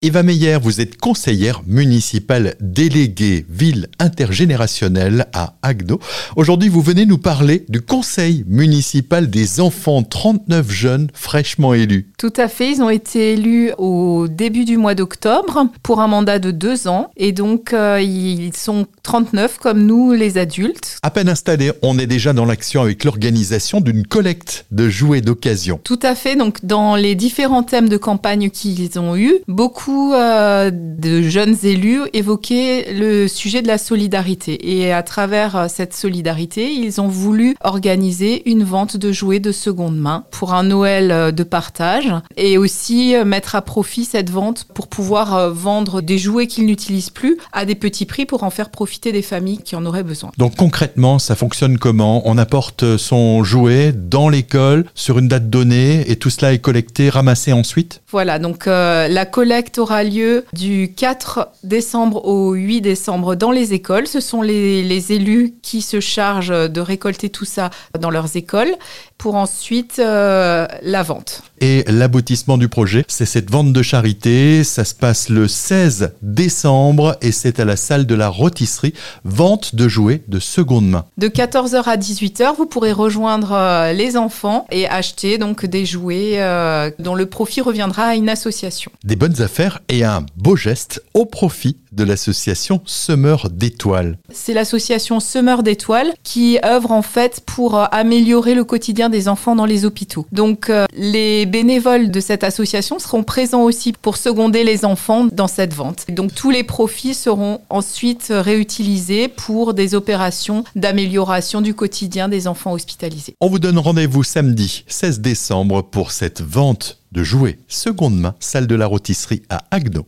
Eva Meyer, vous êtes conseillère municipale déléguée ville intergénérationnelle à Agno. Aujourd'hui, vous venez nous parler du conseil municipal des enfants, 39 jeunes fraîchement élus. Tout à fait, ils ont été élus au début du mois d'octobre pour un mandat de deux ans et donc euh, ils sont 39 comme nous les adultes. À peine installés, on est déjà dans l'action avec l'organisation d'une collecte de jouets d'occasion. Tout à fait, donc dans les différents thèmes de campagne qu'ils ont eu, beaucoup euh, de jeunes élus évoquaient le sujet de la solidarité. Et à travers euh, cette solidarité, ils ont voulu organiser une vente de jouets de seconde main pour un Noël euh, de partage et aussi mettre à profit cette vente pour pouvoir vendre des jouets qu'ils n'utilisent plus à des petits prix pour en faire profiter des familles qui en auraient besoin. Donc concrètement, ça fonctionne comment? On apporte son jouet dans l'école sur une date donnée et tout cela est collecté, ramassé ensuite? Voilà, donc la collecte aura lieu du 4 décembre au 8 décembre dans les écoles. Ce sont les, élus qui se chargent de récolter tout ça dans leurs écoles pour ensuite euh, la vente. Et l'aboutissement du projet, c'est cette vente de charité. Ça se passe le 16 décembre et c'est à la salle de la rôtisserie. Vente de jouets de seconde main. De 14h à 18h, vous pourrez rejoindre euh, les enfants et acheter donc des jouets euh, dont le profit reviendra à une association. Des bonnes affaires et un beau geste au profit de l'association Semeur d'étoiles. C'est l'association Semeur d'étoiles qui œuvre en fait pour améliorer le quotidien des enfants dans les hôpitaux. Donc euh, les bénévoles de cette association seront présents aussi pour seconder les enfants dans cette vente. Donc tous les profits seront ensuite réutilisés pour des opérations d'amélioration du quotidien des enfants hospitalisés. On vous donne rendez-vous samedi 16 décembre pour cette vente de jouets seconde main, salle de la rôtisserie à Agno.